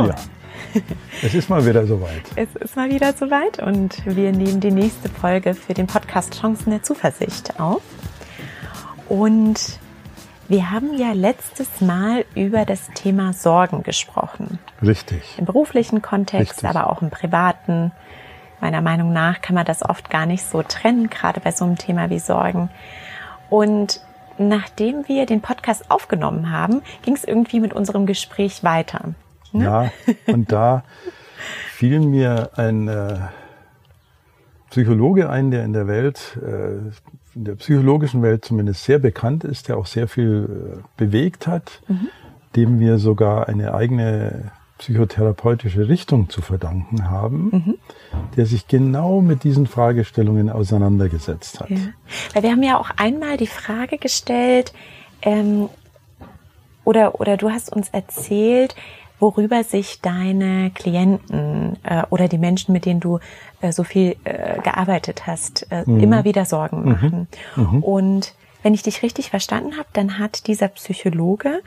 Julia, es ist mal wieder soweit. Es ist mal wieder soweit und wir nehmen die nächste Folge für den Podcast Chancen der Zuversicht auf. Und wir haben ja letztes Mal über das Thema Sorgen gesprochen. Richtig. Im beruflichen Kontext, Richtig. aber auch im privaten. Meiner Meinung nach kann man das oft gar nicht so trennen, gerade bei so einem Thema wie Sorgen. Und nachdem wir den Podcast aufgenommen haben, ging es irgendwie mit unserem Gespräch weiter. Ne? Ja, und da fiel mir ein äh, Psychologe ein, der in der Welt, äh, in der psychologischen Welt zumindest sehr bekannt ist, der auch sehr viel äh, bewegt hat, dem wir sogar eine eigene psychotherapeutische Richtung zu verdanken haben, der sich genau mit diesen Fragestellungen auseinandergesetzt hat. Ja. Weil wir haben ja auch einmal die Frage gestellt, ähm, oder, oder du hast uns erzählt, worüber sich deine Klienten äh, oder die Menschen, mit denen du äh, so viel äh, gearbeitet hast, äh, immer wieder Sorgen machen. Und wenn ich dich richtig verstanden habe, dann hat dieser Psychologe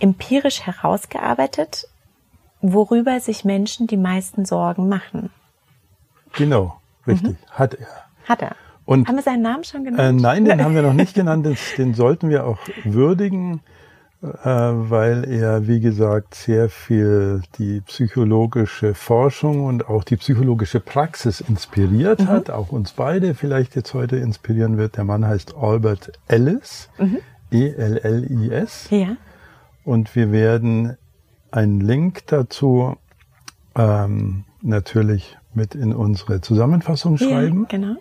empirisch herausgearbeitet, worüber sich Menschen die meisten Sorgen machen. Genau, richtig, hat er. Hat er. Und Haben wir seinen Namen schon Äh, genannt? nein, den haben wir noch nicht genannt. Den, den sollten wir auch würdigen, äh, weil er, wie gesagt, sehr viel die psychologische Forschung und auch die psychologische Praxis inspiriert hat. Auch uns beide vielleicht jetzt heute inspirieren wird. Der Mann heißt Albert Ellis, E E-L-L-I-S. Ja. Und wir werden einen Link dazu ähm, natürlich mit in unsere Zusammenfassung schreiben. Ja, genau.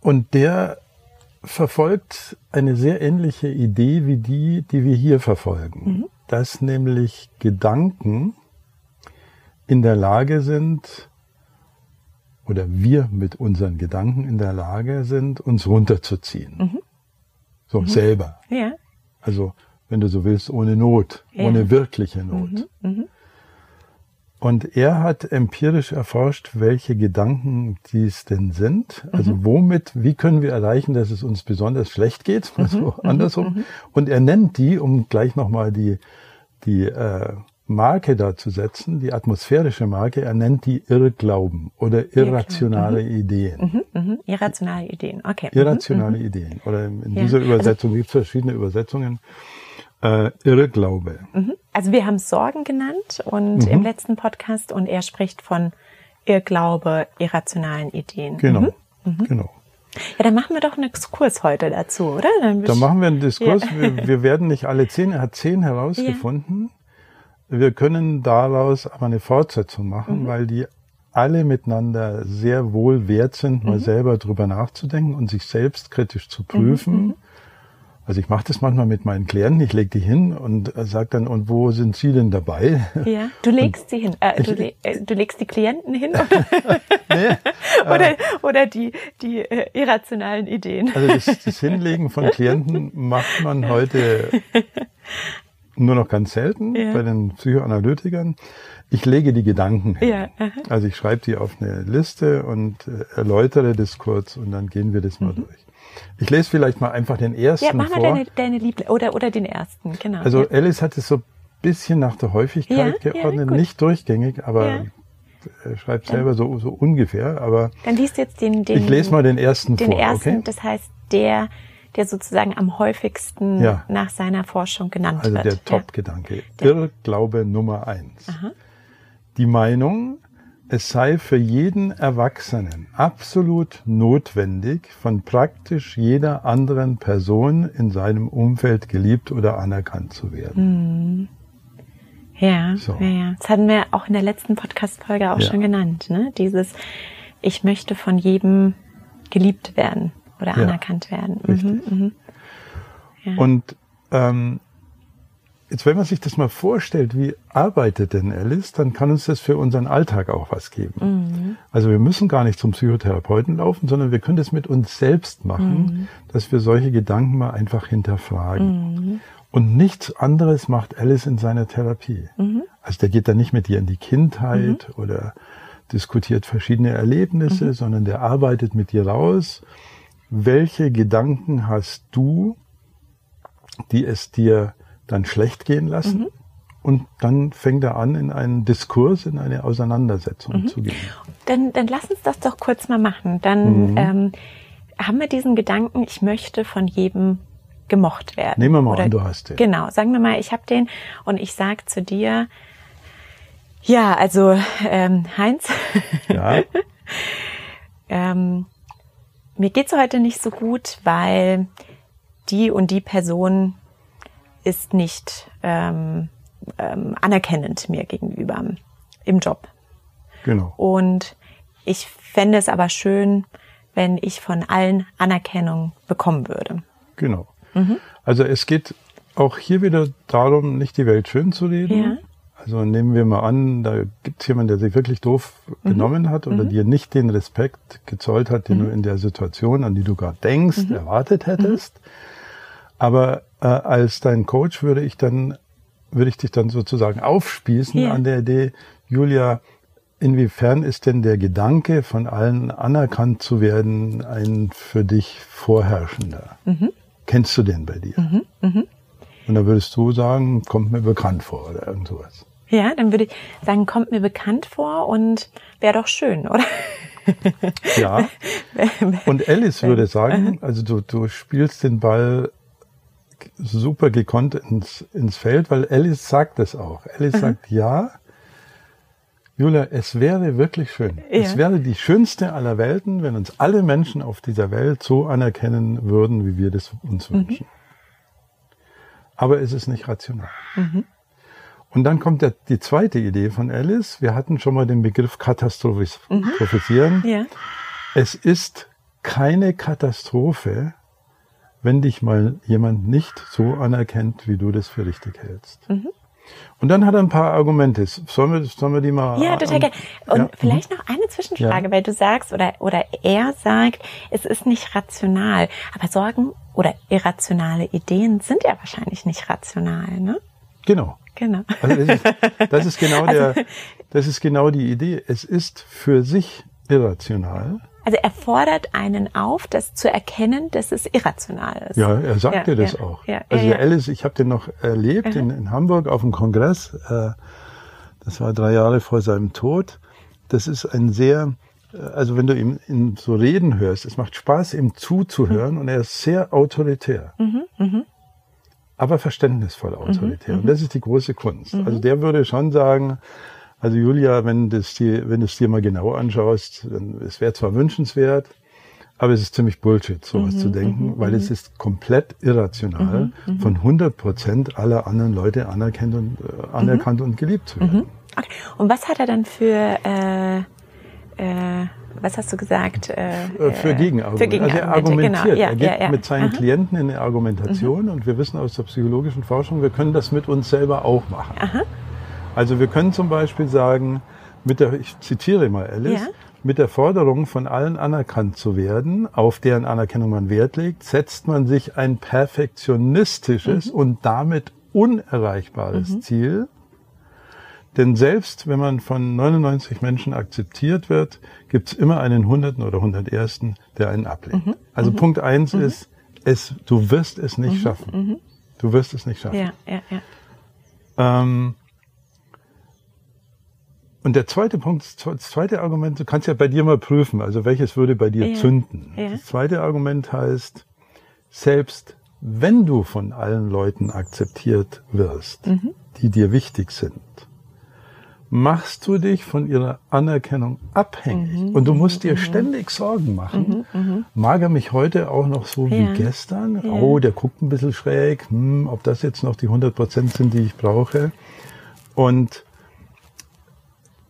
Und der verfolgt eine sehr ähnliche Idee wie die, die wir hier verfolgen. Dass nämlich Gedanken in der Lage sind, oder wir mit unseren Gedanken in der Lage sind, uns runterzuziehen. So selber. Ja. Also, wenn du so willst, ohne Not, Ja. ohne wirkliche Not. Und er hat empirisch erforscht, welche Gedanken dies denn sind. Also womit, wie können wir erreichen, dass es uns besonders schlecht geht, also andersrum. Und er nennt die, um gleich nochmal die, die äh, Marke da zu setzen, die atmosphärische Marke, er nennt die Irrglauben oder irrationale Ideen. Mhm. Irrationale Ideen. Okay. Irrationale Ideen. Oder in Ja. dieser Übersetzung gibt es verschiedene Übersetzungen. Äh, Irrglaube. Mhm. Also wir haben Sorgen genannt und im letzten Podcast und er spricht von Irrglaube, irrationalen Ideen. Genau. Mhm. Genau. Ja, dann machen wir doch einen Exkurs heute dazu, oder? Dann Da machen wir einen Diskurs. Ja. Wir, wir werden nicht alle zehn, er hat zehn herausgefunden. Wir können daraus aber eine Fortsetzung Mhm. machen, weil die alle miteinander sehr wohl wert sind, Mhm. mal selber drüber nachzudenken und sich selbst kritisch zu prüfen. Mhm. Also ich mache das manchmal mit meinen Klienten, ich lege die hin und sage dann, und wo sind Sie denn dabei? Ja, du legst sie hin. Äh, du, le äh, du legst die Klienten hin oder, oder, oder die, die äh, irrationalen Ideen. Also das, das Hinlegen von Klienten macht man heute nur noch ganz selten Ja. bei den Psychoanalytikern. Ich lege die Gedanken hin. Ja. Also ich schreibe die auf eine Liste und äh, erläutere das kurz und dann gehen wir das mal durch. Ich lese vielleicht mal einfach den ersten. Ja, mach mal vor. deine, deine Liebling oder, oder den ersten, genau. also ja. Alice hat es so ein bisschen nach der Häufigkeit Ja, ja, geordnet, gut. nicht durchgängig, aber Ja. er schreibt selber so, so ungefähr. Aber Dann liest jetzt den, den ich lese mal den ersten den vor, ersten, okay? das heißt der, der sozusagen am häufigsten Ja. nach seiner Forschung genannt Also wird. der Ja. Top-Gedanke. Irrglaube Nummer eins. Die Meinung, es sei für jeden Erwachsenen absolut notwendig, von praktisch jeder anderen Person in seinem Umfeld geliebt oder anerkannt zu werden. Ja, So. ja, ja. Das hatten wir auch in der letzten Podcast-Folge auch Ja. schon genannt, ne? Dieses, ich möchte von jedem geliebt werden oder Ja, anerkannt werden. Mhm, mhm. Und ähm, jetzt, wenn man sich das mal vorstellt, wie arbeitet denn Alice, dann kann uns das für unseren Alltag auch was geben. Mhm. Also wir müssen gar nicht zum Psychotherapeuten laufen, sondern wir können das mit uns selbst machen, dass wir solche Gedanken mal einfach hinterfragen. Und nichts anderes macht Alice in seiner Therapie. Also der geht da nicht mit dir in die Kindheit oder diskutiert verschiedene Erlebnisse, sondern der arbeitet mit dir raus. Welche Gedanken hast du, die es dir dann schlecht gehen lassen? und dann fängt er an, in einen Diskurs, in eine Auseinandersetzung mhm. zu gehen. Dann, dann lass uns das doch kurz mal machen. Dann mhm. ähm, haben wir diesen Gedanken, ich möchte von jedem gemocht werden. Nehmen wir mal Oder, an, du hast den. Genau, sagen wir mal, ich habe den und ich sag zu dir, ja, also ähm, Heinz, ja. ähm, mir geht's heute nicht so gut, weil die und die Person ist nicht ähm, ähm, anerkennend mir gegenüber im Job. Genau. Und ich fände es aber schön, wenn ich von allen Anerkennung bekommen würde. Genau. Mhm. Also es geht auch hier wieder darum, nicht die Welt schön zu reden. Ja. Also nehmen wir mal an, da gibt es jemanden, der sich wirklich doof mhm. genommen hat oder mhm. dir nicht den Respekt gezollt hat, den mhm. du in der Situation, an die du gerade denkst, mhm. erwartet hättest. Mhm. Aber äh, als dein Coach würde ich dann, würde ich dich dann sozusagen aufspießen ja. an der Idee, Julia, inwiefern ist denn der Gedanke, von allen anerkannt zu werden, ein für dich vorherrschender? Mhm. Kennst du den bei dir? Mhm, mh. Und da würdest du sagen, kommt mir bekannt vor oder irgend sowas. Ja, dann würde ich sagen, kommt mir bekannt vor und wäre doch schön, oder? ja. Und Alice würde sagen, also du, du spielst den Ball super gekonnt ins, ins Feld, weil Alice sagt es auch. Alice mhm. sagt, ja, Julia, es wäre wirklich schön. Ja. Es wäre die schönste aller Welten, wenn uns alle Menschen auf dieser Welt so anerkennen würden, wie wir das uns mhm. wünschen. Aber es ist nicht rational. Mhm. Und dann kommt der, die zweite Idee von Alice. Wir hatten schon mal den Begriff Katastrophisieren. Mhm. Ja. Es ist keine Katastrophe, wenn dich mal jemand nicht so anerkennt, wie du das für richtig hältst. Mhm. Und dann hat er ein paar Argumente. Sollen wir, sollen wir die mal? Ja, total gerne. Und ja. vielleicht noch eine Zwischenfrage, ja. weil du sagst oder, oder er sagt, es ist nicht rational. Aber Sorgen oder irrationale Ideen sind ja wahrscheinlich nicht rational, ne? Genau. Genau. Also das, ist, das ist genau der, also das ist genau die Idee. Es ist für sich irrational. Also er fordert einen auf, das zu erkennen, dass es irrational ist. Ja, er sagte ja, das ja, auch. Ja, also Alice, ich habe den noch erlebt in, in, Hamburg auf dem Kongress. Äh, das war drei Jahre vor seinem Tod. Das ist ein sehr, äh, also wenn du ihm, ihm so reden hörst, es macht Spaß, ihm zuzuhören mhm. und er ist sehr autoritär. Mhm, mh. Aber verständnisvoll autoritär. Mhm, und das ist die große Kunst. Mhm. Also der würde schon sagen, also Julia, wenn das dir, wenn du es dir mal genau anschaust, dann, es wäre zwar wünschenswert, aber es ist ziemlich Bullshit, sowas mhm, zu denken, mhm, weil es mhm. ist komplett irrational, mhm, mhm. von 100 Prozent aller anderen Leute anerkannt und, äh, anerkannt und geliebt zu werden. Okay. Und was hat er dann für, äh, äh, was hast du gesagt? Äh, äh für Gegenargumente. Für Gegenargumente. Also er argumentiert. Genau. Ja, er geht ja, ja. mit seinen Aha. Klienten in eine Argumentation und wir wissen aus der psychologischen Forschung, wir können das mit uns selber auch machen. Aha. Also wir können zum Beispiel sagen, mit der, ich zitiere mal Alice, ja. mit der Forderung von allen anerkannt zu werden, auf deren Anerkennung man Wert legt, setzt man sich ein perfektionistisches mhm. und damit unerreichbares mhm. Ziel. Denn selbst wenn man von 99 Menschen akzeptiert wird, gibt es immer einen Hunderten oder Hundertersten, der einen ablehnt. Mhm. Also mhm. Punkt eins mhm. ist, es, du wirst es nicht mhm. schaffen. Du wirst es nicht schaffen. Ja, ja, ja. Ähm, und der zweite Punkt, das zweite Argument, du kannst ja bei dir mal prüfen, also welches würde bei dir ja. zünden. Ja. Das zweite Argument heißt, selbst wenn du von allen Leuten akzeptiert wirst, mhm. die dir wichtig sind, machst du dich von ihrer Anerkennung abhängig. Mhm. Und du musst dir mhm. ständig Sorgen machen. Mhm. mhm. Mag er mich heute auch noch so ja. wie gestern? Oh, der guckt ein bisschen schräg. Hm, ob das jetzt noch die 100 Prozent sind, die ich brauche. Und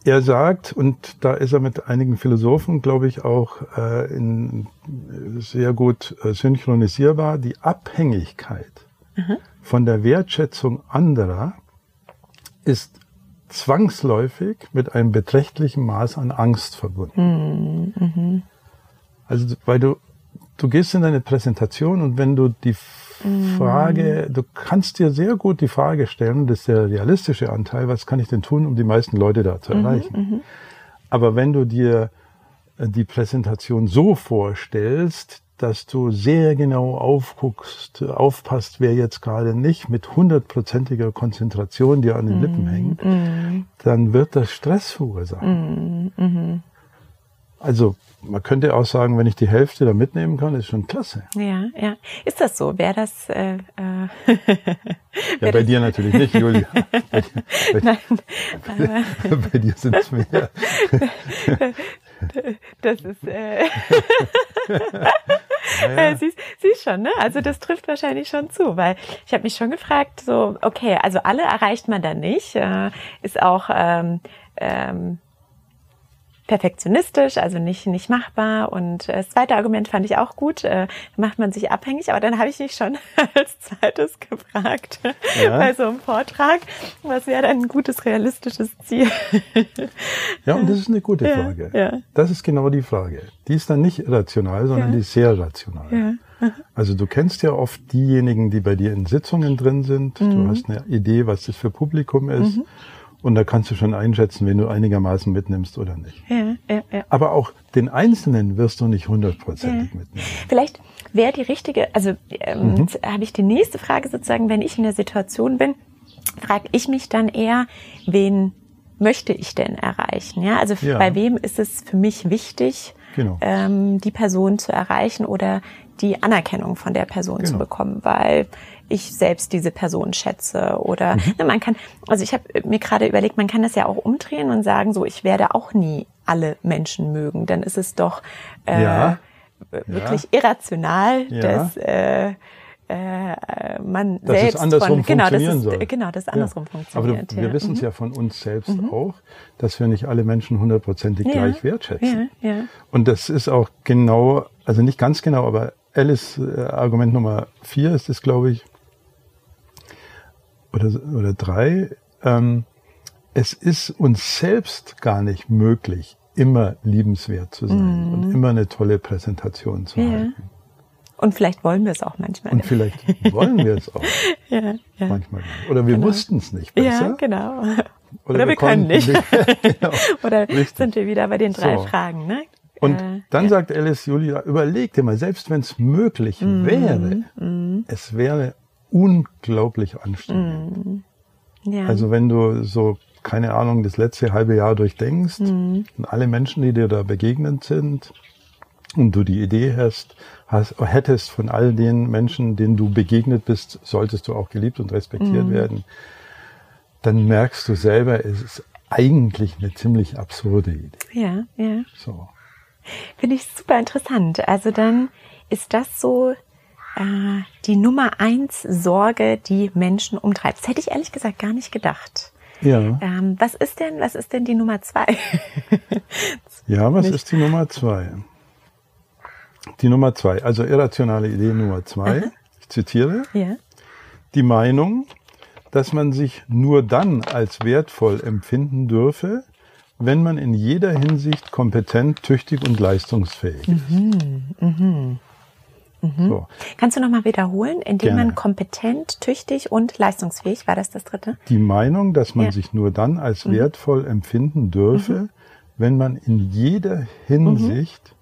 er sagt, und da ist er mit einigen Philosophen, glaube ich, auch äh, in, sehr gut äh, synchronisierbar, die Abhängigkeit mhm. von der Wertschätzung anderer ist zwangsläufig mit einem beträchtlichen Maß an Angst verbunden. Mhm. Also, weil du, du gehst in deine Präsentation und wenn du die Frage, du kannst dir sehr gut die Frage stellen, das ist der realistische Anteil, was kann ich denn tun, um die meisten Leute da zu mhm, erreichen? Mhm, Aber wenn du dir äh, die Präsentation so vorstellst, dass du sehr genau aufguckst, aufpasst, wer jetzt gerade nicht mit hundertprozentiger Konzentration dir an den Lippen hängt, dann wird das Stress verursachen. Also man könnte auch sagen, wenn ich die Hälfte da mitnehmen kann, ist schon klasse. Ja, ja. Ist das so? Wäre das? Äh, äh ja, bei dir natürlich nicht, Julia. Bei dir, bei, Nein, bei, bei dir sind es mehr. Das ist. Äh ja. siehst, siehst schon, ne? Also das trifft wahrscheinlich schon zu, weil ich habe mich schon gefragt, so okay, also alle erreicht man dann nicht, äh, ist auch ähm, ähm, perfektionistisch, also nicht, nicht machbar. Und äh, das zweite Argument fand ich auch gut, äh, macht man sich abhängig. Aber dann habe ich mich schon als zweites gefragt ja. bei so einem Vortrag, was wäre dann ein gutes, realistisches Ziel? ja, und das ist eine gute Frage. Ja, ja. Das ist genau die Frage. Die ist dann nicht irrational, sondern die ist sehr rational. Also du kennst ja oft diejenigen, die bei dir in Sitzungen drin sind. Mhm. Du hast eine Idee, was das für Publikum ist. Mhm. Und da kannst du schon einschätzen, wenn du einigermaßen mitnimmst oder nicht. Ja, ja, ja. Aber auch den Einzelnen wirst du nicht hundertprozentig ja. mitnehmen. Vielleicht wäre die richtige, also ähm, mhm. habe ich die nächste Frage sozusagen, wenn ich in der Situation bin, frage ich mich dann eher, wen möchte ich denn erreichen? Ja, also ja. bei wem ist es für mich wichtig, genau. ähm, die Person zu erreichen oder die Anerkennung von der Person genau. zu bekommen, weil ich selbst diese Person schätze oder mhm. ne, man kann, also ich habe mir gerade überlegt, man kann das ja auch umdrehen und sagen, so ich werde auch nie alle Menschen mögen, dann ist es doch äh, ja. wirklich ja. irrational, ja. dass äh, äh, man dass selbst es andersrum von, genau, funktionieren das ist, soll. Genau, das andersrum ja. funktioniert. Aber wir wissen es mhm. ja von uns selbst mhm. auch, dass wir nicht alle Menschen hundertprozentig gleich wertschätzen. Und das ist auch genau, also nicht ganz genau, aber Alice äh, Argument Nummer vier ist es, glaube ich, oder, oder drei. Ähm, es ist uns selbst gar nicht möglich, immer liebenswert zu sein mm. und immer eine tolle Präsentation zu ja. halten. Und vielleicht wollen wir es auch manchmal. Und vielleicht wollen wir es auch. ja, ja. Manchmal. Oder wir genau. wussten es nicht besser. Ja, genau. Oder, Oder wir, wir können nicht. nicht. genau. Oder Richtig. sind wir wieder bei den drei so. Fragen, ne? Und äh, dann ja. sagt Alice Julia, überleg dir mal, selbst wenn es möglich mm, wäre, mm. es wäre unglaublich anstrengend. Mm. Ja. Also wenn du so, keine Ahnung, das letzte halbe Jahr durchdenkst mm. und alle Menschen, die dir da begegnet sind und du die Idee hast, hast, hättest von all den Menschen, denen du begegnet bist, solltest du auch geliebt und respektiert mm. werden, dann merkst du selber, es ist eigentlich eine ziemlich absurde Idee. Ja, ja. So. Finde ich super interessant. Also dann ist das so äh, die Nummer eins Sorge, die Menschen umtreibt. Das hätte ich ehrlich gesagt gar nicht gedacht. Ja. Ähm, was ist denn, was ist denn die Nummer zwei? ja, was nicht. ist die Nummer zwei? Die Nummer zwei, also irrationale Idee Nummer zwei. Aha. Ich zitiere. Ja. Die Meinung, dass man sich nur dann als wertvoll empfinden dürfe, wenn man in jeder Hinsicht kompetent, tüchtig und leistungsfähig ist. Mhm, mhm. Mhm. So. Kannst du nochmal wiederholen, indem Gerne. man kompetent, tüchtig und leistungsfähig, war das das dritte? Die Meinung, dass man ja. sich nur dann als mhm. wertvoll empfinden dürfe, mhm. wenn man in jeder Hinsicht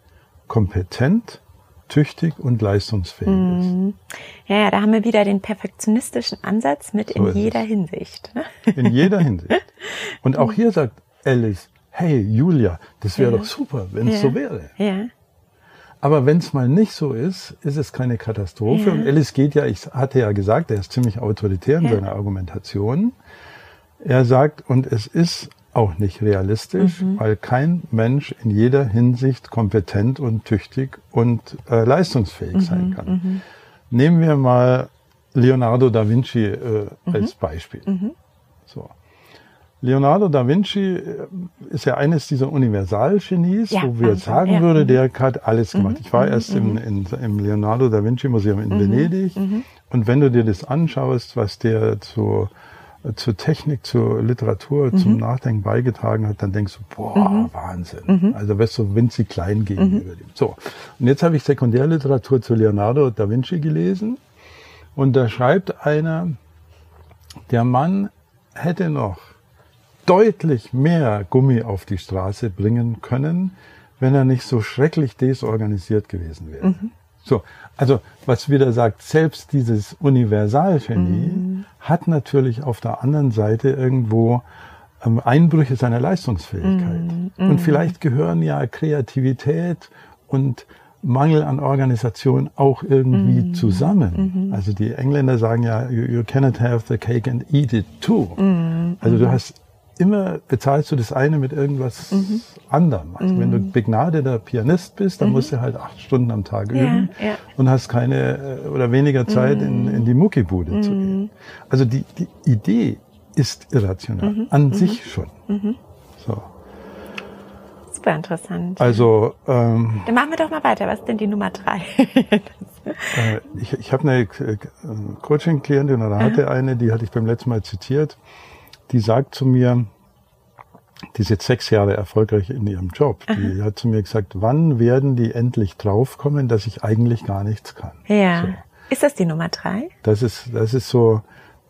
kompetent, tüchtig und leistungsfähig mhm. ist. Ja, ja, da haben wir wieder den perfektionistischen Ansatz mit so in jeder es. Hinsicht. Ne? In jeder Hinsicht. Und auch hier sagt Alice, hey Julia, das wäre ja. doch super, wenn es ja. so wäre. Ja. Aber wenn es mal nicht so ist, ist es keine Katastrophe. Ja. Und Alice geht ja, ich hatte ja gesagt, er ist ziemlich autoritär in ja. seiner Argumentation. Er sagt, und es ist auch nicht realistisch, mhm. weil kein Mensch in jeder Hinsicht kompetent und tüchtig und äh, leistungsfähig mhm. sein kann. Mhm. Nehmen wir mal Leonardo da Vinci äh, als mhm. Beispiel. Mhm. So. Leonardo da Vinci äh, ist ja eines dieser Universalgenies, ja, wo wir also, sagen ja. würde, der hat alles gemacht. Mhm, ich war mhm, erst im, mhm. in, im Leonardo da Vinci Museum in mhm, Venedig mhm. und wenn du dir das anschaust, was der zu, zur Technik, zur Literatur, zum mhm. Nachdenken beigetragen hat, dann denkst du, boah, Wahnsinn. Also wirst du winzig klein gegenüber dem. So, und jetzt habe ich Sekundärliteratur zu Leonardo da Vinci gelesen und da schreibt einer, der Mann hätte noch deutlich mehr Gummi auf die Straße bringen können, wenn er nicht so schrecklich desorganisiert gewesen wäre. Mhm. So, also was wieder sagt, selbst dieses Universalgenie mhm. hat natürlich auf der anderen Seite irgendwo ähm, Einbrüche seiner Leistungsfähigkeit. Mhm. Und mhm. vielleicht gehören ja Kreativität und Mangel an Organisation auch irgendwie mm. zusammen. Mm. Also die Engländer sagen ja, you, you, cannot have the cake and eat it too. Mm. Also du hast immer bezahlst du das eine mit irgendwas -hmm. anderem. Also wenn du begnadeter Pianist bist, dann -hmm. musst du halt acht Stunden am Tag üben ja, ja. und hast keine äh, oder weniger Zeit in, in die Muckibude zu gehen. Also die, die Idee ist irrational mhm. an sich schon. So. Super interessant. Also ähm, dann machen wir doch mal weiter. Was ist denn die Nummer drei? äh, ich ich habe eine äh, Coaching-Klientin oder hatte eine, die hatte ich beim letzten Mal zitiert. Die sagt zu mir, die ist jetzt sechs Jahre erfolgreich in ihrem Job. Die Aha. hat zu mir gesagt, wann werden die endlich draufkommen, dass ich eigentlich gar nichts kann? Ja. So. Ist das die Nummer drei? Das ist, das ist so,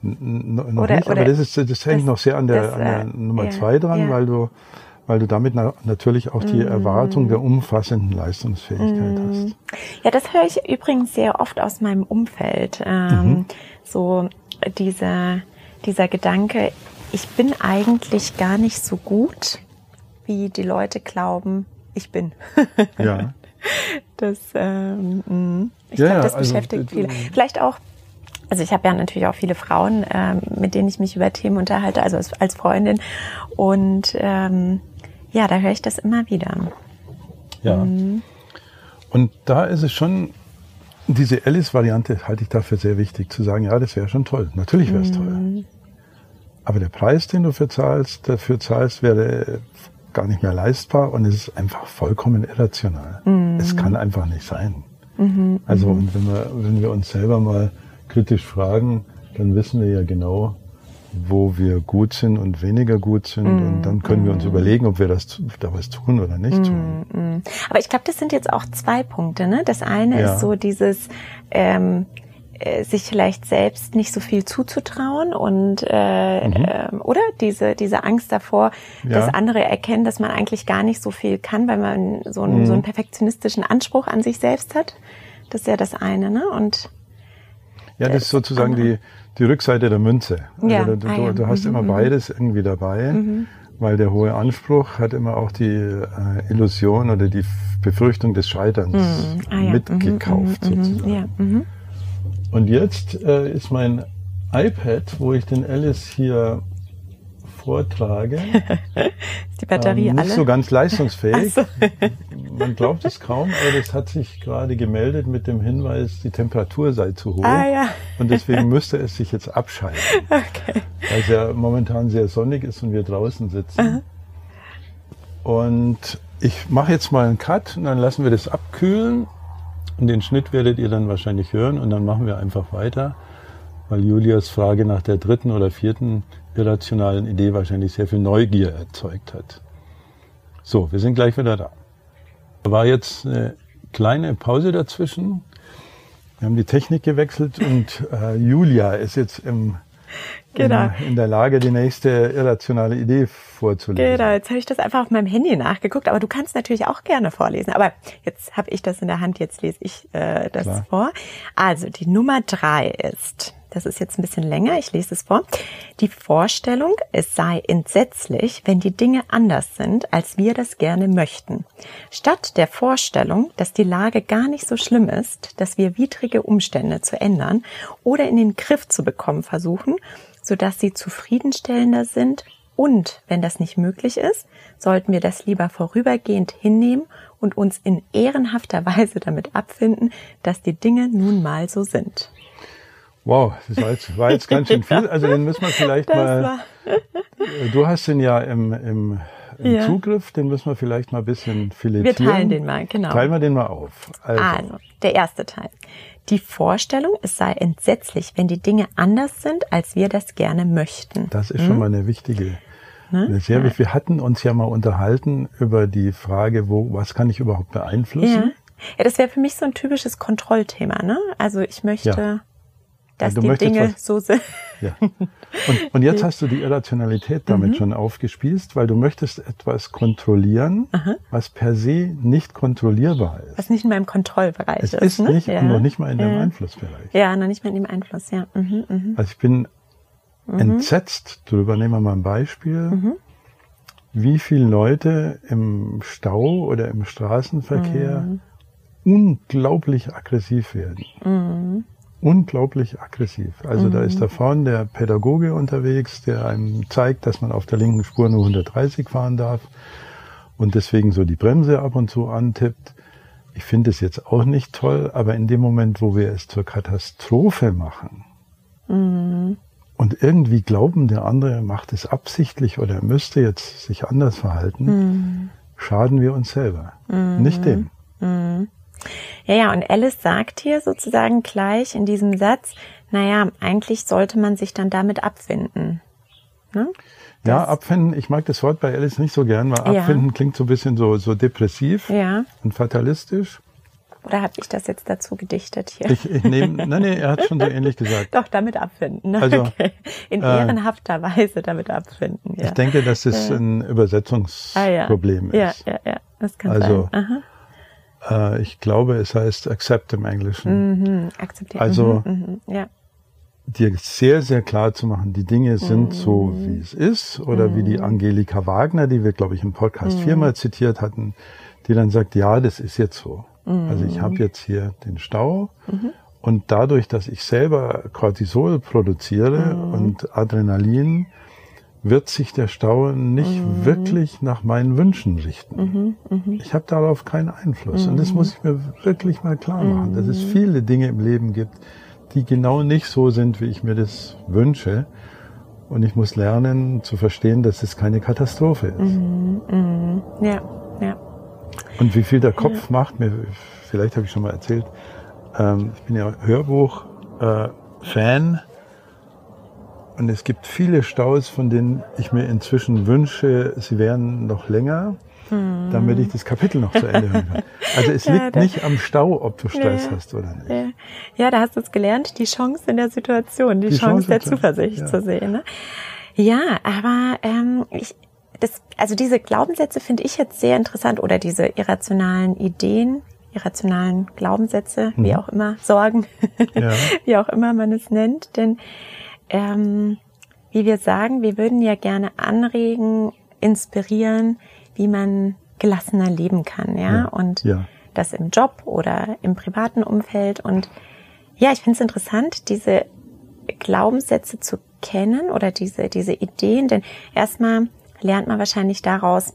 noch oder, nicht, oder aber das ist, das hängt das, noch sehr an der, das, an der äh, Nummer ja, zwei dran, ja. weil du, weil du damit na natürlich auch die mm. Erwartung der umfassenden Leistungsfähigkeit mm. hast. Ja, das höre ich übrigens sehr oft aus meinem Umfeld. Ähm, mhm. So dieser, dieser Gedanke, ich bin eigentlich gar nicht so gut, wie die Leute glauben, ich bin. ja. Das, ähm, mm, ich ja, glaube, das also, beschäftigt viele. Vielleicht auch also ich habe ja natürlich auch viele Frauen, ähm, mit denen ich mich über Themen unterhalte, also als, als Freundin. Und ähm, ja, da höre ich das immer wieder. Ja. Mhm. Und da ist es schon, diese Alice-Variante halte ich dafür sehr wichtig, zu sagen, ja, das wäre schon toll. Natürlich wäre es mhm. toll. Aber der Preis, den du für zahlst, dafür zahlst, wäre gar nicht mehr leistbar und es ist einfach vollkommen irrational. Mhm. Es kann einfach nicht sein. Mhm. Also, mhm. und wenn wir, wenn wir uns selber mal kritisch fragen, dann wissen wir ja genau, wo wir gut sind und weniger gut sind. Mm, und dann können mm. wir uns mm. überlegen, ob wir das da was tun oder nicht tun. Mm, Aber ich glaube, das sind jetzt auch zwei Punkte. Ne? Das eine ja. ist so dieses ähm, äh, sich vielleicht selbst nicht so viel zuzutrauen und äh, mhm. äh, oder diese diese Angst davor, ja. dass andere erkennen, dass man eigentlich gar nicht so viel kann, weil man so einen, mhm. so einen perfektionistischen Anspruch an sich selbst hat. Das ist ja das eine, ne? Und ja, das ist sozusagen die die Rückseite der Münze. Also ja. du, du, ah, ja. du hast mhm. immer mhm. beides irgendwie dabei, mhm. weil der hohe Anspruch hat immer auch die äh, Illusion oder die Befürchtung des Scheiterns mhm. ah, mitgekauft mhm. mhm. sozusagen. Und jetzt äh, ist mein iPad, wo ich den Alice hier vortrage. ist die Batterie ähm, nicht alle? so ganz leistungsfähig. So. Man glaubt es kaum, aber das hat sich gerade gemeldet mit dem Hinweis, die Temperatur sei zu hoch. Ah, ja. Und deswegen müsste es sich jetzt abschalten. Okay. Weil es ja momentan sehr sonnig ist und wir draußen sitzen. Aha. Und ich mache jetzt mal einen Cut und dann lassen wir das abkühlen. Und den Schnitt werdet ihr dann wahrscheinlich hören und dann machen wir einfach weiter, weil Julias Frage nach der dritten oder vierten irrationalen Idee wahrscheinlich sehr viel Neugier erzeugt hat. So, wir sind gleich wieder da. Da war jetzt eine kleine Pause dazwischen. Wir haben die Technik gewechselt und äh, Julia ist jetzt im, genau. in, in, der Lage, die nächste irrationale Idee vorzulesen. Genau, jetzt habe ich das einfach auf meinem Handy nachgeguckt, aber du kannst natürlich auch gerne vorlesen. Aber jetzt habe ich das in der Hand, jetzt lese ich äh, das Klar. vor. Also die Nummer drei ist das ist jetzt ein bisschen länger, ich lese es vor. Die Vorstellung, es sei entsetzlich, wenn die Dinge anders sind, als wir das gerne möchten. Statt der Vorstellung, dass die Lage gar nicht so schlimm ist, dass wir widrige Umstände zu ändern oder in den Griff zu bekommen versuchen, sodass sie zufriedenstellender sind und, wenn das nicht möglich ist, sollten wir das lieber vorübergehend hinnehmen und uns in ehrenhafter Weise damit abfinden, dass die Dinge nun mal so sind. Wow, das war jetzt, war jetzt ganz schön viel. Also den müssen wir vielleicht das mal. Du hast den ja im, im, im ja. Zugriff, den müssen wir vielleicht mal ein bisschen filetieren. Wir teilen den mal, genau. Teilen wir den mal auf. Also, also der erste Teil. Die Vorstellung, es sei entsetzlich, wenn die Dinge anders sind, als wir das gerne möchten. Das ist hm? schon mal eine wichtige. Ne? Eine sehr ja. Wir hatten uns ja mal unterhalten über die Frage, wo, was kann ich überhaupt beeinflussen? Ja, ja das wäre für mich so ein typisches Kontrollthema. Ne? Also ich möchte. Ja dass die Dinge was, so sind. Ja. Und, und jetzt hast du die Irrationalität damit mhm. schon aufgespießt, weil du möchtest etwas kontrollieren, Aha. was per se nicht kontrollierbar ist. Was nicht in meinem Kontrollbereich es ist. Ist ne? nicht, ja. noch nicht mal in deinem ja. Einflussbereich. Ja, noch nicht mal in dem Einfluss, ja. Mhm, mh. Also ich bin mhm. entsetzt drüber. Nehmen wir mal ein Beispiel. Mhm. Wie viele Leute im Stau oder im Straßenverkehr mhm. unglaublich aggressiv werden. Mhm unglaublich aggressiv. Also mhm. da ist mhm. da vorne der Pädagoge unterwegs, der einem zeigt, dass man auf der linken Spur nur 130 fahren darf und deswegen so die Bremse ab und zu antippt. Ich finde es jetzt auch nicht toll, aber in dem Moment, wo wir es zur Katastrophe machen mhm. und irgendwie glauben, der andere macht es absichtlich oder müsste jetzt sich anders verhalten, mhm. schaden wir uns selber, mhm. nicht dem. Ja, ja, und Alice sagt hier sozusagen gleich in diesem Satz, naja, eigentlich sollte man sich dann damit abfinden. Ne? Ja, abfinden, ich mag das Wort bei Alice nicht so gern, weil ja. abfinden klingt so ein bisschen so, so depressiv ja. und fatalistisch. Oder habe ich das jetzt dazu gedichtet hier? Ich, ich nehme, nein, nee, er hat schon so ähnlich gesagt. Doch, damit abfinden. Ne? Also, okay. In äh, ehrenhafter Weise damit abfinden. Ja. Ich denke, dass das ein Übersetzungsproblem ah, ja. ist. Ja, ja, ja, das kann also, sein. Aha. Äh, ich glaube, es heißt accept im Englischen. Mhm, akzeptieren. Also mhm, mhm, ja. dir sehr, sehr klar zu machen, die Dinge sind so, mhm. wie es ist. Oder wie die mhm. Angelika Wagner, die wir, glaube ich, im Podcast viermal zitiert hatten, die dann sagt, ja, das ist jetzt so. Also ich habe jetzt hier den Stau und dadurch, dass ich selber Cortisol produziere und Adrenalin, wird sich der Stau nicht mhm. wirklich nach meinen Wünschen richten. Mhm, mh. Ich habe darauf keinen Einfluss. Mhm. Und das mhm. muss ich mir wirklich mal klar machen, dass es mhm. viele Dinge im Leben gibt, die genau nicht so sind, wie ich mir das wünsche. Und ich muss lernen zu verstehen, dass es keine Katastrophe ist. Mhm, ja, ja. Und wie viel der Kopf ja. macht, mir, vielleicht habe ich schon mal erzählt, ähm, ich bin ja Hörbuch-Fan. Äh, und es gibt viele Staus, von denen ich mir inzwischen wünsche, sie wären noch länger, hm. damit ich das Kapitel noch zu Ende hören kann. Also es ja, liegt nicht am Stau, ob du Stress ja, hast oder nicht. Ja. ja, da hast du es gelernt, die Chance in der Situation, die, die Chance, Chance der Zuversicht zu sehen. Ne? Ja, aber ähm, ich, das, also diese Glaubenssätze finde ich jetzt sehr interessant oder diese irrationalen Ideen, irrationalen Glaubenssätze, hm. wie auch immer, Sorgen, wie auch immer man es nennt, denn ähm, wie wir sagen, wir würden ja gerne anregen, inspirieren, wie man gelassener leben kann, ja, ja und ja. das im Job oder im privaten Umfeld. Und ja, ich finde es interessant, diese Glaubenssätze zu kennen oder diese, diese Ideen, denn erstmal lernt man wahrscheinlich daraus,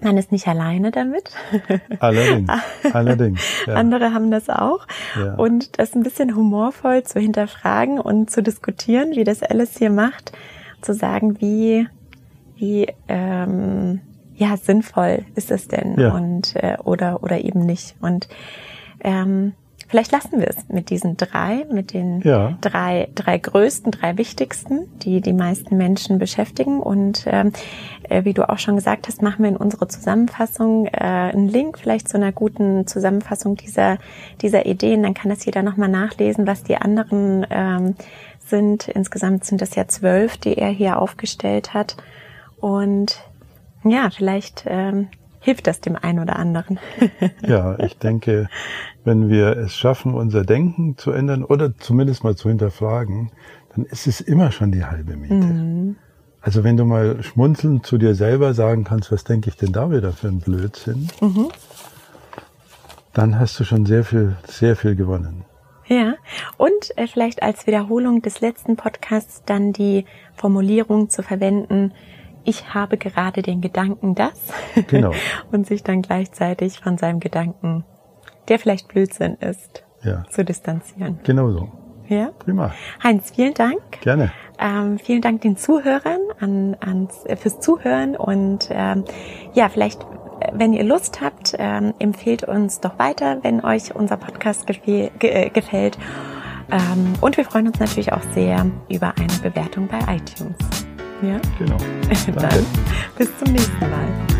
man ist nicht alleine damit. Allerdings. Allerdings. Ja. Andere haben das auch. Ja. Und das ein bisschen humorvoll zu hinterfragen und zu diskutieren, wie das Alice hier macht, zu sagen, wie, wie ähm, ja sinnvoll ist es denn ja. und äh, oder oder eben nicht. Und ähm, Vielleicht lassen wir es mit diesen drei, mit den ja. drei, drei größten, drei wichtigsten, die die meisten Menschen beschäftigen. Und ähm, äh, wie du auch schon gesagt hast, machen wir in unsere Zusammenfassung äh, einen Link vielleicht zu einer guten Zusammenfassung dieser, dieser Ideen. Dann kann das jeder nochmal nachlesen, was die anderen ähm, sind. Insgesamt sind das ja zwölf, die er hier aufgestellt hat. Und ja, vielleicht ähm, hilft das dem einen oder anderen. ja, ich denke, wenn wir es schaffen, unser Denken zu ändern oder zumindest mal zu hinterfragen, dann ist es immer schon die halbe Miete. Mhm. Also wenn du mal schmunzelnd zu dir selber sagen kannst, was denke ich denn da wieder für ein Blödsinn, mhm. dann hast du schon sehr viel, sehr viel gewonnen. Ja, und äh, vielleicht als Wiederholung des letzten Podcasts dann die Formulierung zu verwenden, ich habe gerade den Gedanken das. Genau. und sich dann gleichzeitig von seinem Gedanken, der vielleicht Blödsinn ist, ja. zu distanzieren. Genau so. Ja. Prima. Heinz, vielen Dank. Gerne. Ähm, vielen Dank den Zuhörern an, ans, äh, fürs Zuhören und ähm, ja, vielleicht, äh, wenn ihr Lust habt, ähm, empfehlt uns doch weiter, wenn euch unser Podcast ge äh, gefällt. Ähm, und wir freuen uns natürlich auch sehr über eine Bewertung bei iTunes. Ja? Genau. Dann bis zum nächsten Mal.